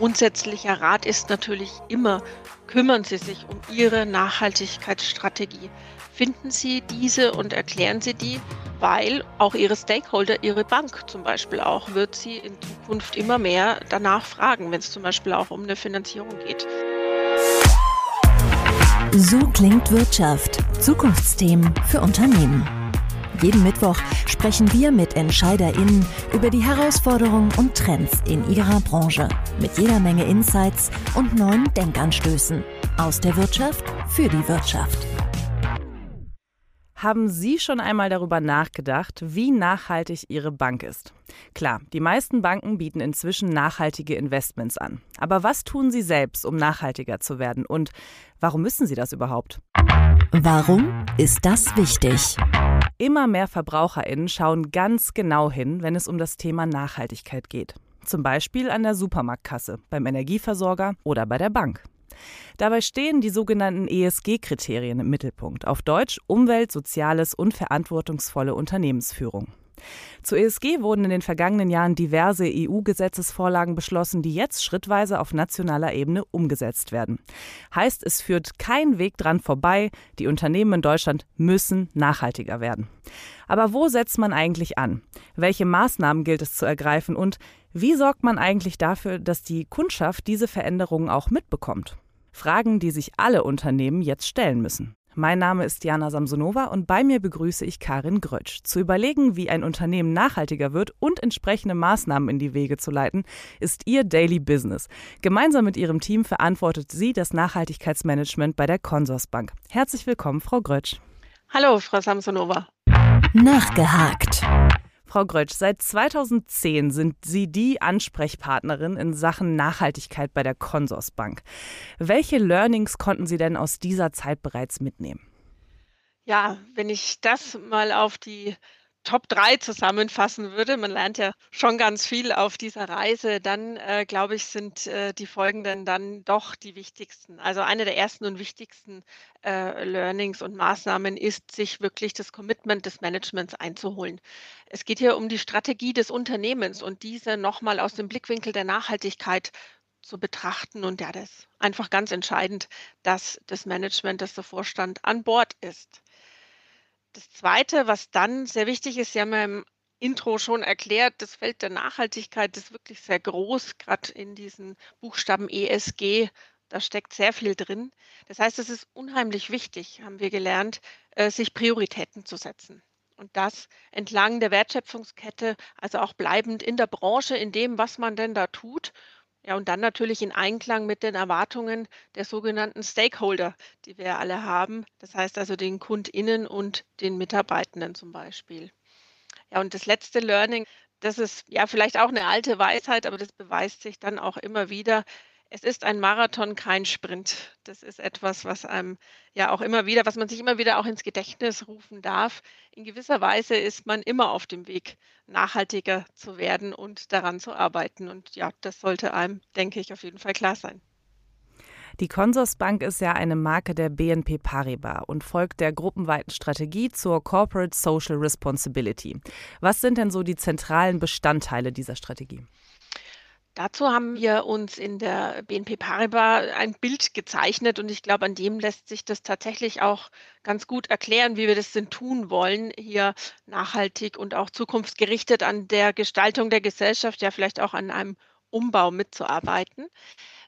grundsätzlicher Rat ist natürlich immer, kümmern Sie sich um Ihre Nachhaltigkeitsstrategie. Finden Sie diese und erklären Sie die, weil auch Ihre Stakeholder, Ihre Bank zum Beispiel auch, wird Sie in Zukunft immer mehr danach fragen, wenn es zum Beispiel auch um eine Finanzierung geht. So klingt Wirtschaft. Zukunftsthemen für Unternehmen. Jeden Mittwoch sprechen wir mit EntscheiderInnen über die Herausforderungen und Trends in ihrer Branche. Mit jeder Menge Insights und neuen Denkanstößen. Aus der Wirtschaft für die Wirtschaft. Haben Sie schon einmal darüber nachgedacht, wie nachhaltig Ihre Bank ist? Klar, die meisten Banken bieten inzwischen nachhaltige Investments an. Aber was tun Sie selbst, um nachhaltiger zu werden? Und warum müssen Sie das überhaupt? Warum ist das wichtig? Immer mehr VerbraucherInnen schauen ganz genau hin, wenn es um das Thema Nachhaltigkeit geht. Zum Beispiel an der Supermarktkasse, beim Energieversorger oder bei der Bank. Dabei stehen die sogenannten ESG-Kriterien im Mittelpunkt, auf Deutsch Umwelt, Soziales und verantwortungsvolle Unternehmensführung. Zu ESG wurden in den vergangenen Jahren diverse EU-Gesetzesvorlagen beschlossen, die jetzt schrittweise auf nationaler Ebene umgesetzt werden. Heißt, es führt kein Weg dran vorbei, die Unternehmen in Deutschland müssen nachhaltiger werden. Aber wo setzt man eigentlich an? Welche Maßnahmen gilt es zu ergreifen und wie sorgt man eigentlich dafür, dass die Kundschaft diese Veränderungen auch mitbekommt? Fragen, die sich alle Unternehmen jetzt stellen müssen. Mein Name ist Jana Samsonova und bei mir begrüße ich Karin Grötsch. Zu überlegen, wie ein Unternehmen nachhaltiger wird und entsprechende Maßnahmen in die Wege zu leiten, ist ihr Daily Business. Gemeinsam mit ihrem Team verantwortet sie das Nachhaltigkeitsmanagement bei der Consorsbank. Herzlich willkommen, Frau Grötsch. Hallo, Frau Samsonova. Nachgehakt. Frau Grötsch, seit 2010 sind Sie die Ansprechpartnerin in Sachen Nachhaltigkeit bei der Consorsbank. Welche Learnings konnten Sie denn aus dieser Zeit bereits mitnehmen? Ja, wenn ich das mal auf die Top 3 zusammenfassen würde, man lernt ja schon ganz viel auf dieser Reise, dann äh, glaube ich, sind äh, die folgenden dann doch die wichtigsten. Also eine der ersten und wichtigsten äh, Learnings und Maßnahmen ist, sich wirklich das Commitment des Managements einzuholen. Es geht hier um die Strategie des Unternehmens und diese nochmal aus dem Blickwinkel der Nachhaltigkeit zu betrachten. Und ja, das ist einfach ganz entscheidend, dass das Management, dass der Vorstand an Bord ist. Das Zweite, was dann sehr wichtig ist, Sie haben ja im Intro schon erklärt, das Feld der Nachhaltigkeit ist wirklich sehr groß, gerade in diesen Buchstaben ESG. Da steckt sehr viel drin. Das heißt, es ist unheimlich wichtig, haben wir gelernt, äh, sich Prioritäten zu setzen. Und das entlang der Wertschöpfungskette, also auch bleibend in der Branche, in dem, was man denn da tut ja, und dann natürlich in Einklang mit den Erwartungen der sogenannten Stakeholder, die wir alle haben. Das heißt also den KundInnen und den Mitarbeitenden zum Beispiel. Ja, und das letzte Learning, das ist ja vielleicht auch eine alte Weisheit, aber das beweist sich dann auch immer wieder. Es ist ein Marathon, kein Sprint. Das ist etwas, was einem ja auch immer wieder, was man sich immer wieder auch ins Gedächtnis rufen darf. In gewisser Weise ist man immer auf dem Weg, nachhaltiger zu werden und daran zu arbeiten. Und ja, das sollte einem, denke ich, auf jeden Fall klar sein. Die Consorsbank ist ja eine Marke der BNP Paribas und folgt der gruppenweiten Strategie zur Corporate Social Responsibility. Was sind denn so die zentralen Bestandteile dieser Strategie? Dazu haben wir uns in der BNP Paribas ein Bild gezeichnet und ich glaube, an dem lässt sich das tatsächlich auch ganz gut erklären, wie wir das denn tun wollen, hier nachhaltig und auch zukunftsgerichtet an der Gestaltung der Gesellschaft, ja vielleicht auch an einem Umbau mitzuarbeiten.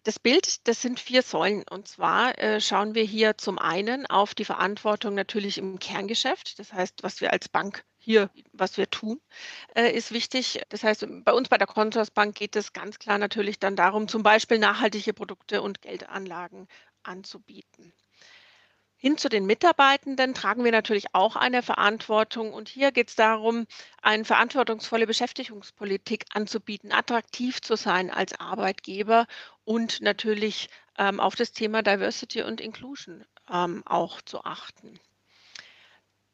Das Bild, das sind vier Säulen. Und zwar äh, schauen wir hier zum einen auf die Verantwortung natürlich im Kerngeschäft, das heißt, was wir als Bank hier, was wir tun, äh, ist wichtig. Das heißt, bei uns bei der Consorsbank geht es ganz klar natürlich dann darum, zum Beispiel nachhaltige Produkte und Geldanlagen anzubieten. Hin zu den Mitarbeitenden tragen wir natürlich auch eine Verantwortung. Und hier geht es darum, eine verantwortungsvolle Beschäftigungspolitik anzubieten, attraktiv zu sein als Arbeitgeber und natürlich ähm, auf das Thema Diversity und Inclusion ähm, auch zu achten.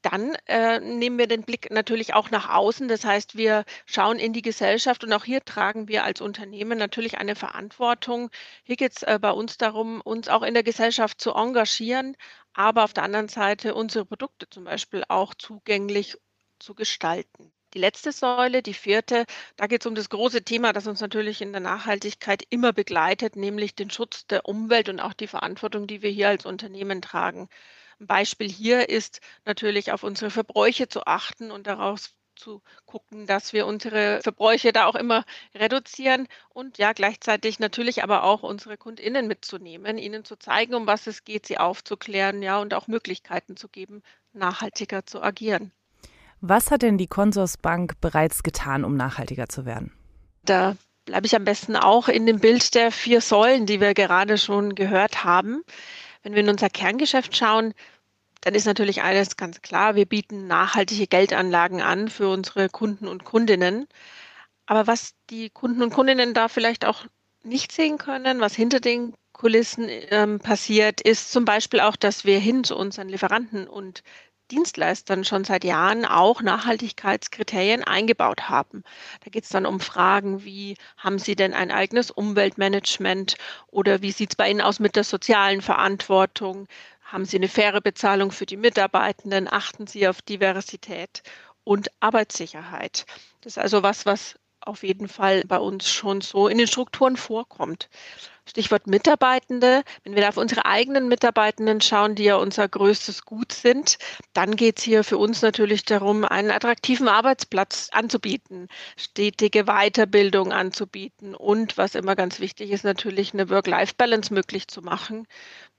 Dann äh, nehmen wir den Blick natürlich auch nach außen. Das heißt, wir schauen in die Gesellschaft und auch hier tragen wir als Unternehmen natürlich eine Verantwortung. Hier geht es äh, bei uns darum, uns auch in der Gesellschaft zu engagieren, aber auf der anderen Seite unsere Produkte zum Beispiel auch zugänglich zu gestalten. Die letzte Säule, die vierte, da geht es um das große Thema, das uns natürlich in der Nachhaltigkeit immer begleitet, nämlich den Schutz der Umwelt und auch die Verantwortung, die wir hier als Unternehmen tragen. Ein Beispiel hier ist natürlich auf unsere Verbräuche zu achten und daraus zu gucken, dass wir unsere Verbräuche da auch immer reduzieren und ja gleichzeitig natürlich aber auch unsere KundInnen mitzunehmen, ihnen zu zeigen, um was es geht, sie aufzuklären, ja, und auch Möglichkeiten zu geben, nachhaltiger zu agieren. Was hat denn die Consorsbank bereits getan, um nachhaltiger zu werden? Da bleibe ich am besten auch in dem Bild der vier Säulen, die wir gerade schon gehört haben. Wenn wir in unser Kerngeschäft schauen, dann ist natürlich alles ganz klar. Wir bieten nachhaltige Geldanlagen an für unsere Kunden und Kundinnen. Aber was die Kunden und Kundinnen da vielleicht auch nicht sehen können, was hinter den Kulissen ähm, passiert, ist zum Beispiel auch, dass wir hin zu unseren Lieferanten und Dienstleistern schon seit Jahren auch Nachhaltigkeitskriterien eingebaut haben. Da geht es dann um Fragen wie, haben Sie denn ein eigenes Umweltmanagement oder wie sieht es bei Ihnen aus mit der sozialen Verantwortung? Haben Sie eine faire Bezahlung für die Mitarbeitenden? Achten Sie auf Diversität und Arbeitssicherheit? Das ist also was, was auf jeden Fall bei uns schon so in den Strukturen vorkommt. Stichwort Mitarbeitende. Wenn wir da auf unsere eigenen Mitarbeitenden schauen, die ja unser größtes Gut sind, dann geht es hier für uns natürlich darum, einen attraktiven Arbeitsplatz anzubieten, stetige Weiterbildung anzubieten und, was immer ganz wichtig ist, natürlich eine Work-Life-Balance möglich zu machen.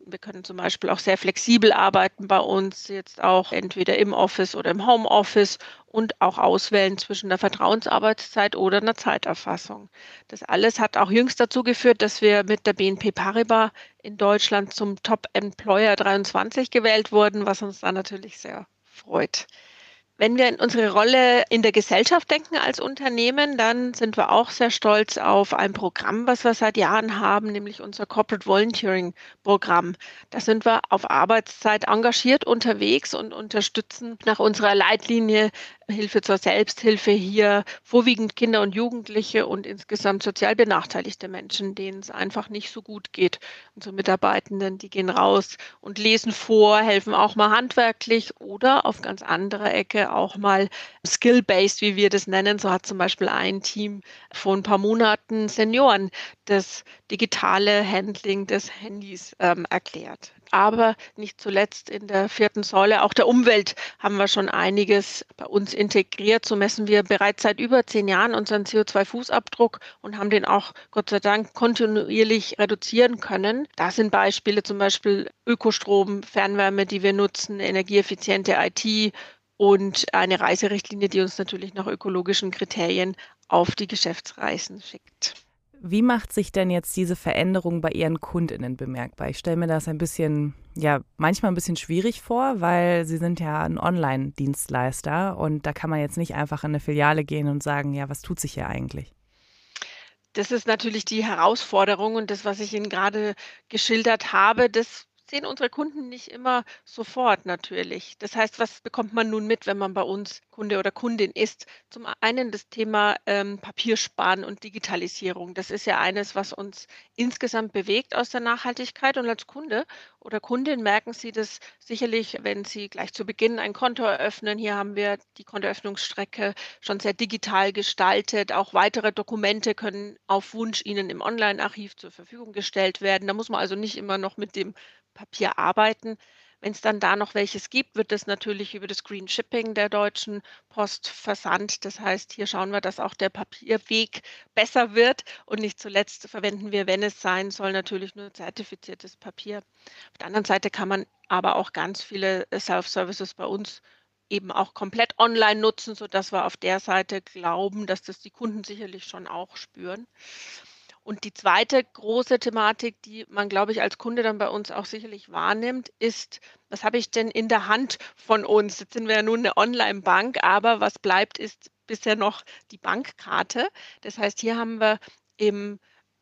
Wir können zum Beispiel auch sehr flexibel arbeiten bei uns, jetzt auch entweder im Office oder im Homeoffice und auch auswählen zwischen der Vertrauensarbeitszeit oder einer Zeiterfassung. Das alles hat auch jüngst dazu geführt, dass wir mit der BNP Paribas in Deutschland zum Top Employer 23 gewählt wurden, was uns da natürlich sehr freut. Wenn wir in unsere Rolle in der Gesellschaft denken als Unternehmen, dann sind wir auch sehr stolz auf ein Programm, was wir seit Jahren haben, nämlich unser Corporate Volunteering Programm. Da sind wir auf Arbeitszeit engagiert unterwegs und unterstützen nach unserer Leitlinie Hilfe zur Selbsthilfe hier vorwiegend Kinder und Jugendliche und insgesamt sozial benachteiligte Menschen, denen es einfach nicht so gut geht. Unsere Mitarbeitenden, die gehen raus und lesen vor, helfen auch mal handwerklich oder auf ganz anderer Ecke auch mal skill-based, wie wir das nennen. So hat zum Beispiel ein Team vor ein paar Monaten Senioren das digitale Handling des Handys ähm, erklärt aber nicht zuletzt in der vierten Säule, auch der Umwelt, haben wir schon einiges bei uns integriert. So messen wir bereits seit über zehn Jahren unseren CO2-Fußabdruck und haben den auch Gott sei Dank kontinuierlich reduzieren können. Da sind Beispiele zum Beispiel Ökostrom, Fernwärme, die wir nutzen, energieeffiziente IT und eine Reiserichtlinie, die uns natürlich nach ökologischen Kriterien auf die Geschäftsreisen schickt. Wie macht sich denn jetzt diese Veränderung bei Ihren Kundinnen bemerkbar? Ich stelle mir das ein bisschen, ja, manchmal ein bisschen schwierig vor, weil Sie sind ja ein Online-Dienstleister und da kann man jetzt nicht einfach in eine Filiale gehen und sagen, ja, was tut sich hier eigentlich? Das ist natürlich die Herausforderung und das, was ich Ihnen gerade geschildert habe, das sehen unsere Kunden nicht immer sofort natürlich. Das heißt, was bekommt man nun mit, wenn man bei uns Kunde oder Kundin ist? Zum einen das Thema ähm, Papiersparen und Digitalisierung. Das ist ja eines, was uns insgesamt bewegt aus der Nachhaltigkeit. Und als Kunde oder Kundin merken Sie das sicherlich, wenn Sie gleich zu Beginn ein Konto eröffnen. Hier haben wir die Kontoöffnungsstrecke schon sehr digital gestaltet. Auch weitere Dokumente können auf Wunsch Ihnen im Online-Archiv zur Verfügung gestellt werden. Da muss man also nicht immer noch mit dem Papier arbeiten. Wenn es dann da noch welches gibt, wird das natürlich über das Green Shipping der Deutschen Post versandt. Das heißt, hier schauen wir, dass auch der Papierweg besser wird. Und nicht zuletzt verwenden wir, wenn es sein soll, natürlich nur zertifiziertes Papier. Auf der anderen Seite kann man aber auch ganz viele Self-Services bei uns eben auch komplett online nutzen, sodass wir auf der Seite glauben, dass das die Kunden sicherlich schon auch spüren. Und die zweite große Thematik, die man, glaube ich, als Kunde dann bei uns auch sicherlich wahrnimmt, ist, was habe ich denn in der Hand von uns? Jetzt sind wir ja nun eine Online-Bank, aber was bleibt, ist bisher noch die Bankkarte. Das heißt, hier haben wir im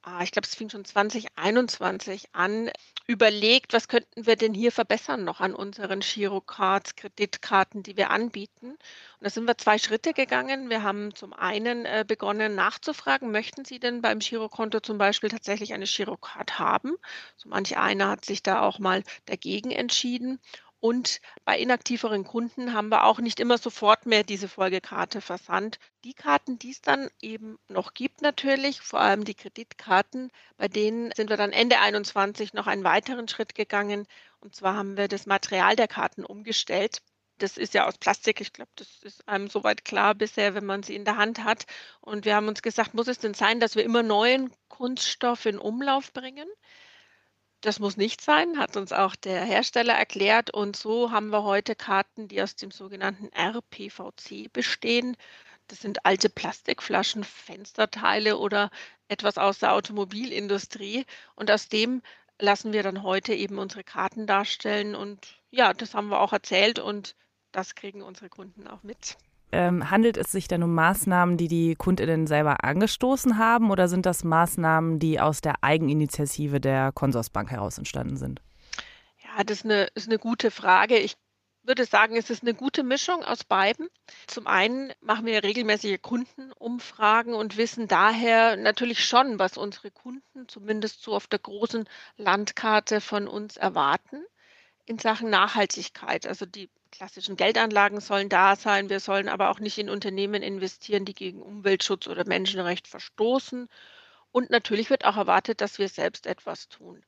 ah, ich glaube, es fing schon 2021 an, überlegt, was könnten wir denn hier verbessern noch an unseren Girocards, Kreditkarten, die wir anbieten. Und da sind wir zwei Schritte gegangen. Wir haben zum einen äh, begonnen nachzufragen, möchten Sie denn beim Girokonto zum Beispiel tatsächlich eine Girocard haben? So manch einer hat sich da auch mal dagegen entschieden. Und bei inaktiveren Kunden haben wir auch nicht immer sofort mehr diese Folgekarte versandt. Die Karten, die es dann eben noch gibt natürlich, vor allem die Kreditkarten, bei denen sind wir dann Ende 21 noch einen weiteren Schritt gegangen. Und zwar haben wir das Material der Karten umgestellt. Das ist ja aus Plastik. Ich glaube, das ist einem soweit klar bisher, wenn man sie in der Hand hat. Und wir haben uns gesagt, muss es denn sein, dass wir immer neuen Kunststoff in Umlauf bringen? Das muss nicht sein, hat uns auch der Hersteller erklärt. Und so haben wir heute Karten, die aus dem sogenannten RPVC bestehen. Das sind alte Plastikflaschen, Fensterteile oder etwas aus der Automobilindustrie. Und aus dem lassen wir dann heute eben unsere Karten darstellen. Und ja, das haben wir auch erzählt und das kriegen unsere Kunden auch mit. Ähm, handelt es sich denn um Maßnahmen, die die Kundinnen selber angestoßen haben oder sind das Maßnahmen, die aus der Eigeninitiative der Konsorsbank heraus entstanden sind? Ja, das ist eine, ist eine gute Frage. Ich würde sagen, es ist eine gute Mischung aus beiden. Zum einen machen wir regelmäßige Kundenumfragen und wissen daher natürlich schon, was unsere Kunden zumindest so auf der großen Landkarte von uns erwarten in Sachen Nachhaltigkeit. Also die klassischen Geldanlagen sollen da sein. Wir sollen aber auch nicht in Unternehmen investieren, die gegen Umweltschutz oder Menschenrecht verstoßen. Und natürlich wird auch erwartet, dass wir selbst etwas tun.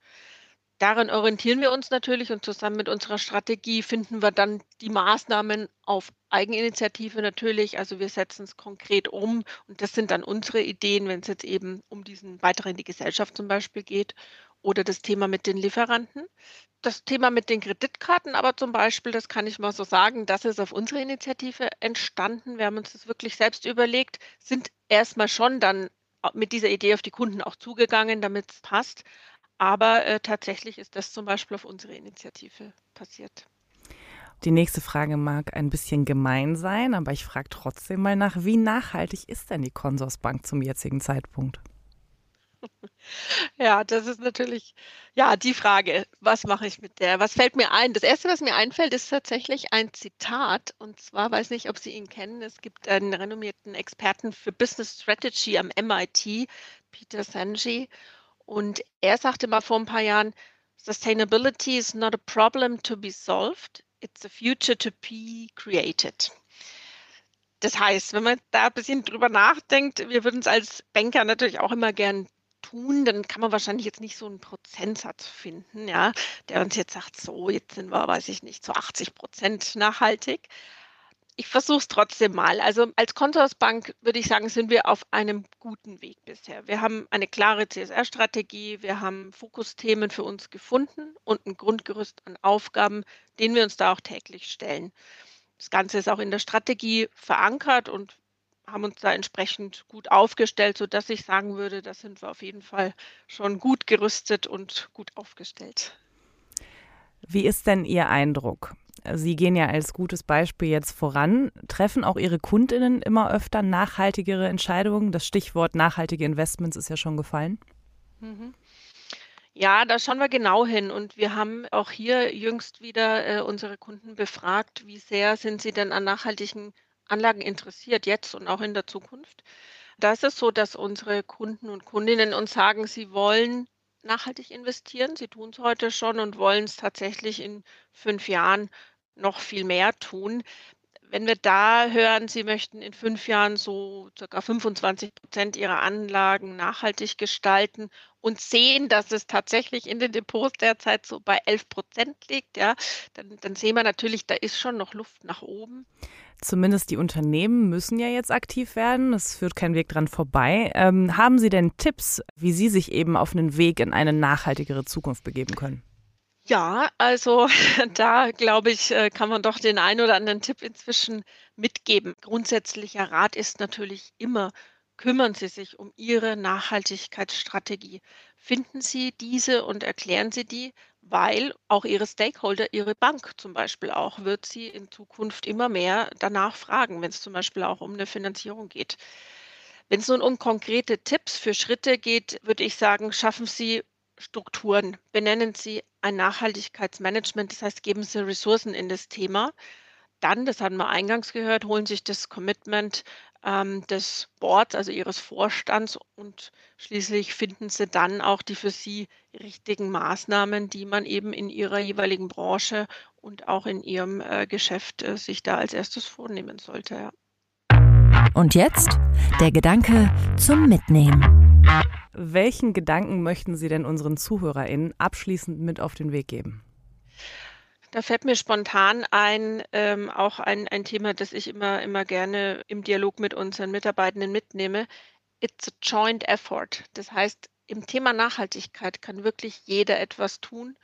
Daran orientieren wir uns natürlich und zusammen mit unserer Strategie finden wir dann die Maßnahmen auf Eigeninitiative natürlich. Also wir setzen es konkret um und das sind dann unsere Ideen, wenn es jetzt eben um diesen Beitrag in die Gesellschaft zum Beispiel geht oder das Thema mit den Lieferanten. Das Thema mit den Kreditkarten aber zum Beispiel, das kann ich mal so sagen, das ist auf unsere Initiative entstanden. Wir haben uns das wirklich selbst überlegt, sind erstmal schon dann mit dieser Idee auf die Kunden auch zugegangen, damit es passt. Aber äh, tatsächlich ist das zum Beispiel auf unsere Initiative passiert. Die nächste Frage mag ein bisschen gemein sein, aber ich frage trotzdem mal nach, wie nachhaltig ist denn die Consorsbank zum jetzigen Zeitpunkt? Ja, das ist natürlich, ja, die Frage, was mache ich mit der? Was fällt mir ein? Das Erste, was mir einfällt, ist tatsächlich ein Zitat. Und zwar weiß nicht, ob Sie ihn kennen. Es gibt einen renommierten Experten für Business Strategy am MIT, Peter Sanji. Und er sagte mal vor ein paar Jahren, Sustainability is not a problem to be solved, it's a future to be created. Das heißt, wenn man da ein bisschen drüber nachdenkt, wir würden es als Banker natürlich auch immer gern tun, dann kann man wahrscheinlich jetzt nicht so einen Prozentsatz finden, ja, der uns jetzt sagt, so, jetzt sind wir, weiß ich nicht, zu 80 Prozent nachhaltig. Ich versuche es trotzdem mal. Also als Consorsbank würde ich sagen, sind wir auf einem guten Weg bisher. Wir haben eine klare CSR-Strategie, wir haben Fokusthemen für uns gefunden und ein Grundgerüst an Aufgaben, denen wir uns da auch täglich stellen. Das Ganze ist auch in der Strategie verankert und haben uns da entsprechend gut aufgestellt, sodass ich sagen würde, da sind wir auf jeden Fall schon gut gerüstet und gut aufgestellt. Wie ist denn Ihr Eindruck? Sie gehen ja als gutes Beispiel jetzt voran. Treffen auch Ihre Kundinnen immer öfter nachhaltigere Entscheidungen? Das Stichwort nachhaltige Investments ist ja schon gefallen. Mhm. Ja, da schauen wir genau hin. Und wir haben auch hier jüngst wieder äh, unsere Kunden befragt, wie sehr sind sie denn an nachhaltigen Anlagen interessiert, jetzt und auch in der Zukunft. Da ist es so, dass unsere Kunden und Kundinnen uns sagen, sie wollen nachhaltig investieren. Sie tun es heute schon und wollen es tatsächlich in fünf Jahren noch viel mehr tun. Wenn wir da hören, Sie möchten in fünf Jahren so circa 25 Prozent Ihrer Anlagen nachhaltig gestalten und sehen, dass es tatsächlich in den Depots derzeit so bei 11 Prozent liegt, ja, dann, dann sehen wir natürlich, da ist schon noch Luft nach oben. Zumindest die Unternehmen müssen ja jetzt aktiv werden. Es führt kein Weg dran vorbei. Ähm, haben Sie denn Tipps, wie Sie sich eben auf einen Weg in eine nachhaltigere Zukunft begeben können? Ja, also da glaube ich, äh, kann man doch den einen oder anderen Tipp inzwischen mitgeben. Grundsätzlicher Rat ist natürlich immer, kümmern Sie sich um Ihre Nachhaltigkeitsstrategie. Finden Sie diese und erklären Sie die, weil auch Ihre Stakeholder, Ihre Bank zum Beispiel auch, wird Sie in Zukunft immer mehr danach fragen, wenn es zum Beispiel auch um eine Finanzierung geht. Wenn es nun um konkrete Tipps für Schritte geht, würde ich sagen, schaffen Sie Strukturen. Benennen Sie ein Nachhaltigkeitsmanagement, das heißt, geben Sie Ressourcen in das Thema. Dann, das hatten wir eingangs gehört, holen sich das Commitment ähm, des Boards, also ihres Vorstands und schließlich finden sie dann auch die für sie richtigen Maßnahmen, die man eben in ihrer jeweiligen Branche und auch in ihrem äh, Geschäft äh, sich da als erstes vornehmen sollte. Ja. Und jetzt der Gedanke zum Mitnehmen. Welchen Gedanken möchten Sie denn unseren ZuhörerInnen abschließend mit auf den Weg geben? Da fällt mir spontan ein, ähm, auch ein, ein Thema, das ich immer, immer gerne im Dialog mit unseren Mitarbeitenden mitnehme. It's a joint effort. Das heißt, im Thema Nachhaltigkeit kann wirklich jeder etwas tun.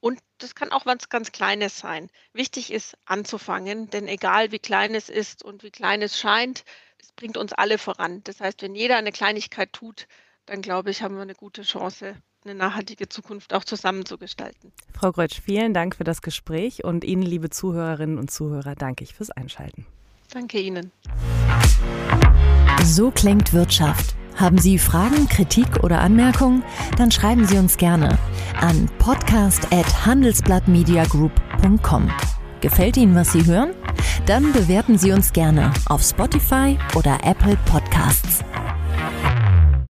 Und das kann auch was ganz Kleines sein. Wichtig ist anzufangen, denn egal wie klein es ist und wie klein es scheint, es bringt uns alle voran. Das heißt, wenn jeder eine Kleinigkeit tut, dann glaube ich, haben wir eine gute Chance, eine nachhaltige Zukunft auch zusammen zu gestalten. Frau Greutsch, vielen Dank für das Gespräch und Ihnen, liebe Zuhörerinnen und Zuhörer, danke ich fürs Einschalten. Danke Ihnen. So klingt Wirtschaft. Haben Sie Fragen, Kritik oder Anmerkungen? Dann schreiben Sie uns gerne an podcast@handelsblattmediagroup.com. Gefällt Ihnen, was Sie hören? Dann bewerten Sie uns gerne auf Spotify oder Apple Podcasts.